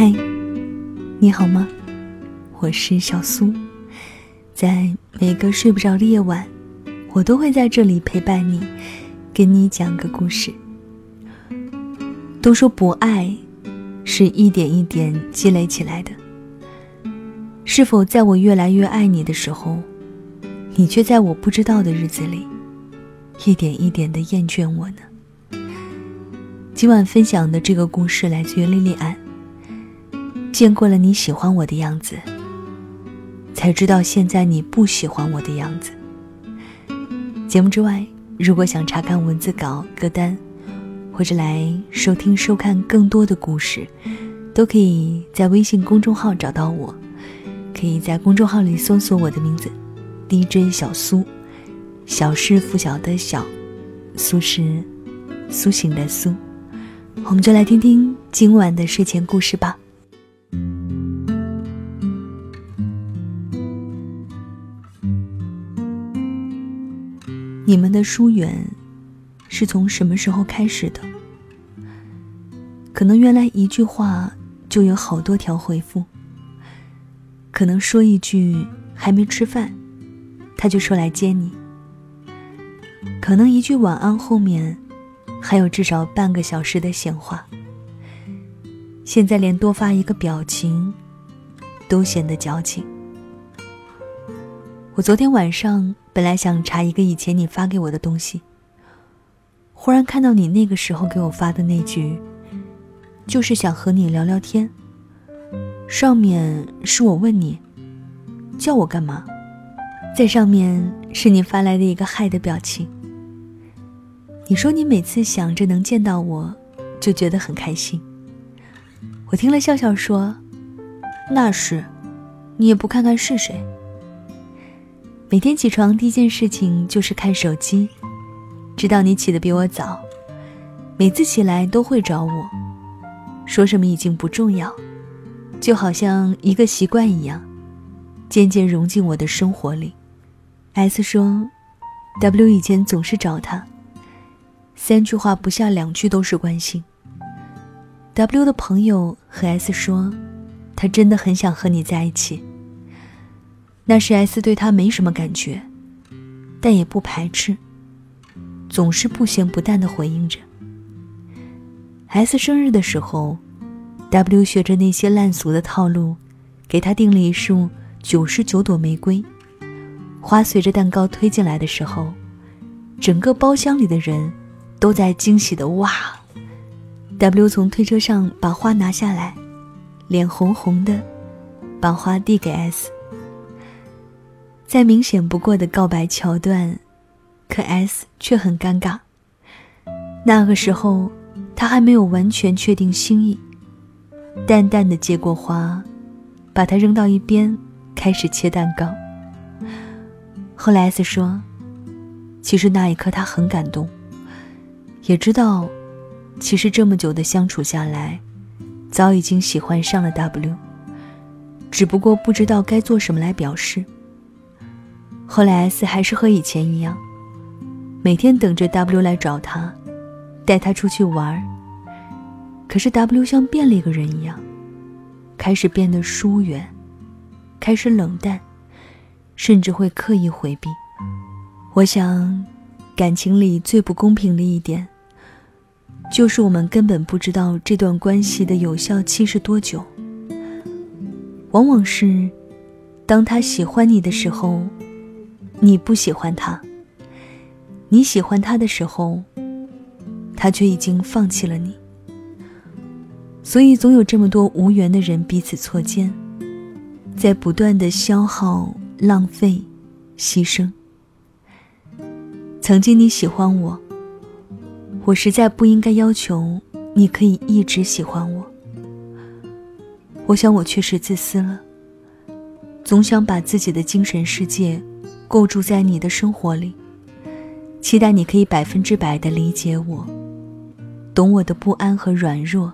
嗨，你好吗？我是小苏，在每个睡不着的夜晚，我都会在这里陪伴你，跟你讲个故事。都说不爱是一点一点积累起来的，是否在我越来越爱你的时候，你却在我不知道的日子里，一点一点的厌倦我呢？今晚分享的这个故事来自于莉莉安。见过了你喜欢我的样子，才知道现在你不喜欢我的样子。节目之外，如果想查看文字稿、歌单，或者来收听、收看更多的故事，都可以在微信公众号找到我。可以在公众号里搜索我的名字 “DJ 小苏”，小是拂晓的小，苏是苏醒的苏。我们就来听听今晚的睡前故事吧。你们的疏远是从什么时候开始的？可能原来一句话就有好多条回复。可能说一句还没吃饭，他就说来接你。可能一句晚安后面。还有至少半个小时的闲话，现在连多发一个表情都显得矫情。我昨天晚上本来想查一个以前你发给我的东西，忽然看到你那个时候给我发的那句，就是想和你聊聊天。上面是我问你，叫我干嘛，在上面是你发来的一个嗨的表情。你说你每次想着能见到我，就觉得很开心。我听了笑笑说：“那是，你也不看看是谁。”每天起床第一件事情就是看手机，知道你起得比我早，每次起来都会找我，说什么已经不重要，就好像一个习惯一样，渐渐融进我的生活里。S 说：“W 以前总是找他。”三句话不下两句都是关心。W 的朋友和 S 说，他真的很想和你在一起。那时 S 对他没什么感觉，但也不排斥，总是不咸不淡的回应着。S 生日的时候，W 学着那些烂俗的套路，给他订了一束九十九朵玫瑰。花随着蛋糕推进来的时候，整个包厢里的人。都在惊喜的哇！W 从推车上把花拿下来，脸红红的，把花递给 S。再明显不过的告白桥段，可 S 却很尴尬。那个时候，他还没有完全确定心意，淡淡的接过花，把它扔到一边，开始切蛋糕。后来 S 说，其实那一刻他很感动。也知道，其实这么久的相处下来，早已经喜欢上了 W，只不过不知道该做什么来表示。后来 S 还是和以前一样，每天等着 W 来找他，带他出去玩。可是 W 像变了一个人一样，开始变得疏远，开始冷淡，甚至会刻意回避。我想，感情里最不公平的一点。就是我们根本不知道这段关系的有效期是多久。往往是，当他喜欢你的时候，你不喜欢他；你喜欢他的时候，他却已经放弃了你。所以，总有这么多无缘的人彼此错肩，在不断的消耗、浪费、牺牲。曾经你喜欢我。我实在不应该要求你可以一直喜欢我。我想我确实自私了，总想把自己的精神世界构筑在你的生活里，期待你可以百分之百的理解我，懂我的不安和软弱，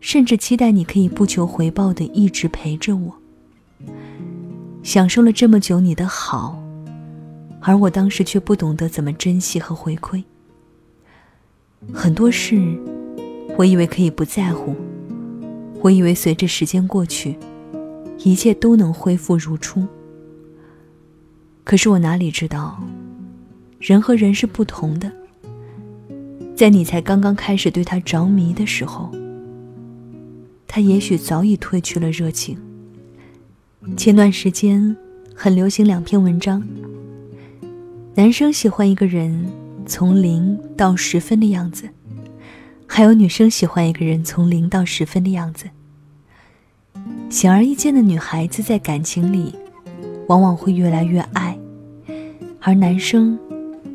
甚至期待你可以不求回报的一直陪着我，享受了这么久你的好，而我当时却不懂得怎么珍惜和回馈。很多事，我以为可以不在乎，我以为随着时间过去，一切都能恢复如初。可是我哪里知道，人和人是不同的。在你才刚刚开始对他着迷的时候，他也许早已褪去了热情。前段时间很流行两篇文章：男生喜欢一个人从零到十分的样子，还有女生喜欢一个人从零到十分的样子。显而易见的，女孩子在感情里往往会越来越爱，而男生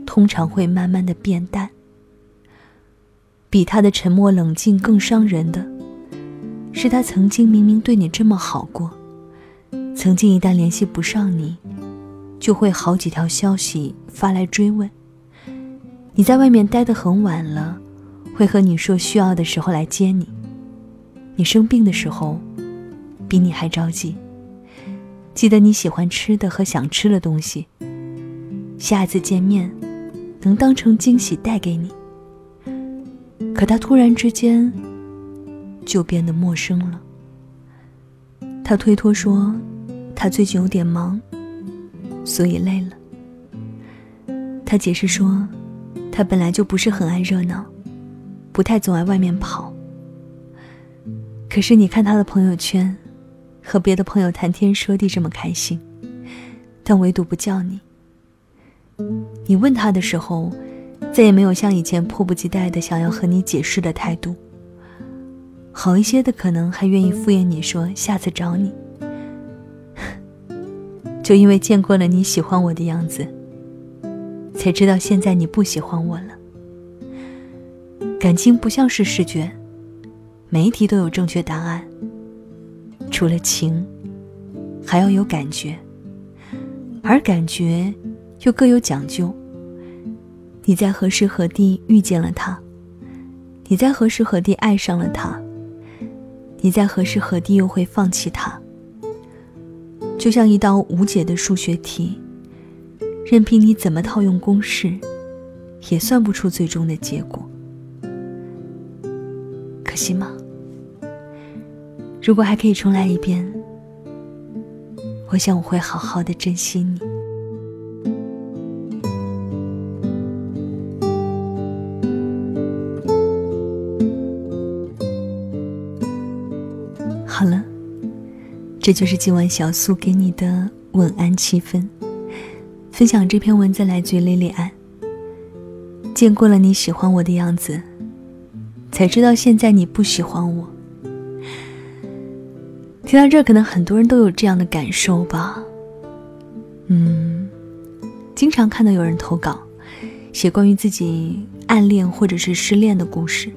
通常会慢慢的变淡。比他的沉默冷静更伤人的，是他曾经明明对你这么好过，曾经一旦联系不上你，就会好几条消息发来追问。你在外面待得很晚了，会和你说需要的时候来接你。你生病的时候，比你还着急。记得你喜欢吃的和想吃的东西，下次见面，能当成惊喜带给你。可他突然之间就变得陌生了。他推脱说，他最近有点忙，所以累了。他解释说，他本来就不是很爱热闹，不太总爱外面跑。可是你看他的朋友圈，和别的朋友谈天说地这么开心，但唯独不叫你。你问他的时候。再也没有像以前迫不及待的想要和你解释的态度。好一些的，可能还愿意敷衍你说下次找你。就因为见过了你喜欢我的样子，才知道现在你不喜欢我了。感情不像是试卷，每一题都有正确答案。除了情，还要有感觉，而感觉又各有讲究。你在何时何地遇见了他？你在何时何地爱上了他？你在何时何地又会放弃他？就像一道无解的数学题，任凭你怎么套用公式，也算不出最终的结果。可惜吗？如果还可以重来一遍，我想我会好好的珍惜你。好了这就是今晚小苏给你的晚安七分。分享这篇文字来自于莉莉安。见过了你喜欢我的样子，才知道现在你不喜欢我。听到这，可能很多人都有这样的感受吧。嗯，经常看到有人投稿，写关于自己暗恋或者是失恋的故事。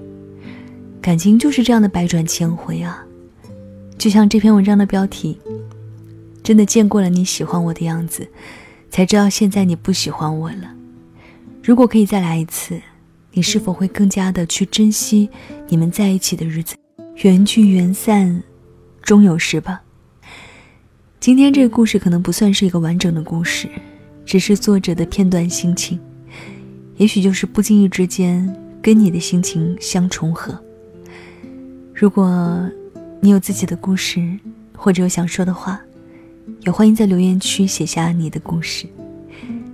感情就是这样的百转千回啊。就像这篇文章的标题，真的见过了你喜欢我的样子，才知道现在你不喜欢我了。如果可以再来一次，你是否会更加的去珍惜你们在一起的日子？缘聚缘散，终有时吧。今天这个故事可能不算是一个完整的故事，只是作者的片段心情，也许就是不经意之间跟你的心情相重合。如果。你有自己的故事，或者有想说的话，也欢迎在留言区写下你的故事。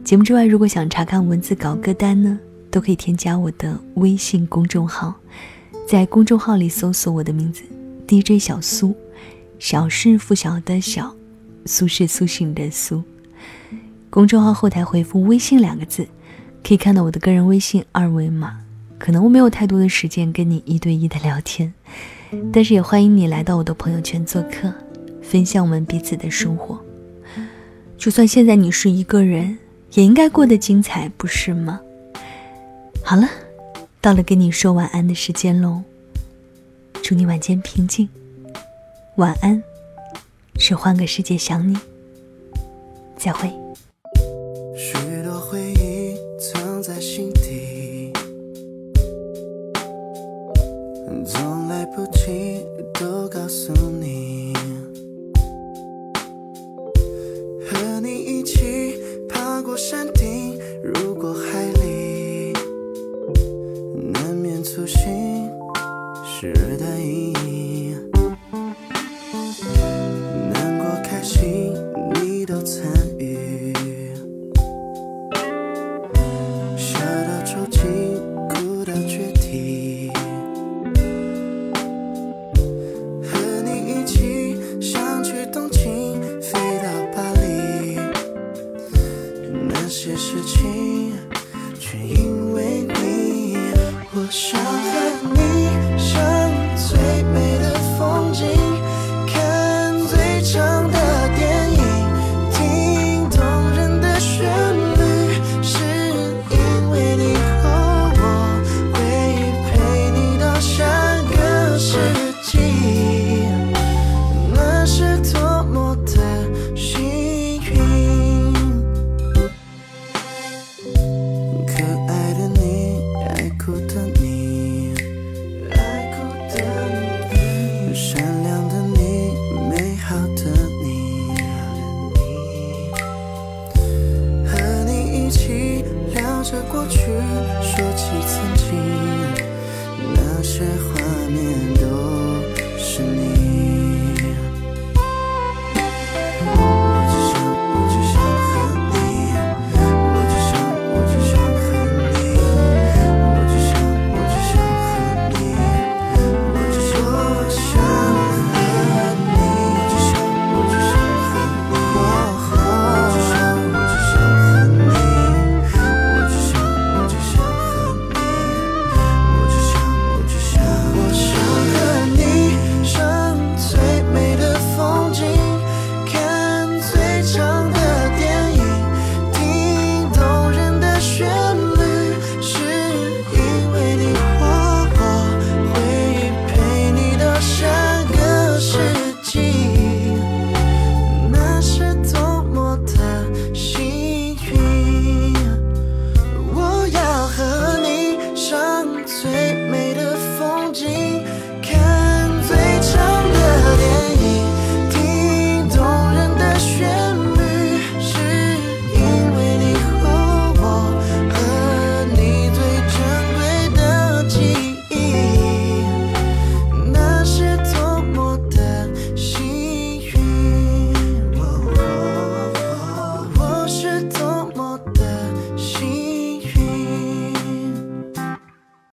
节目之外，如果想查看文字稿歌单呢，都可以添加我的微信公众号，在公众号里搜索我的名字 DJ 小苏，小是拂晓的小，苏是苏醒的苏。公众号后台回复“微信”两个字，可以看到我的个人微信二维码。可能我没有太多的时间跟你一对一的聊天。但是也欢迎你来到我的朋友圈做客，分享我们彼此的生活。就算现在你是一个人，也应该过得精彩，不是吗？好了，到了跟你说晚安的时间喽。祝你晚间平静，晚安，是换个世界想你。再会。许多回忆藏在心底。不及都告诉你，和你一起爬过山顶，入过海里，难免粗心时的意着过去说起曾经那些画面都是你。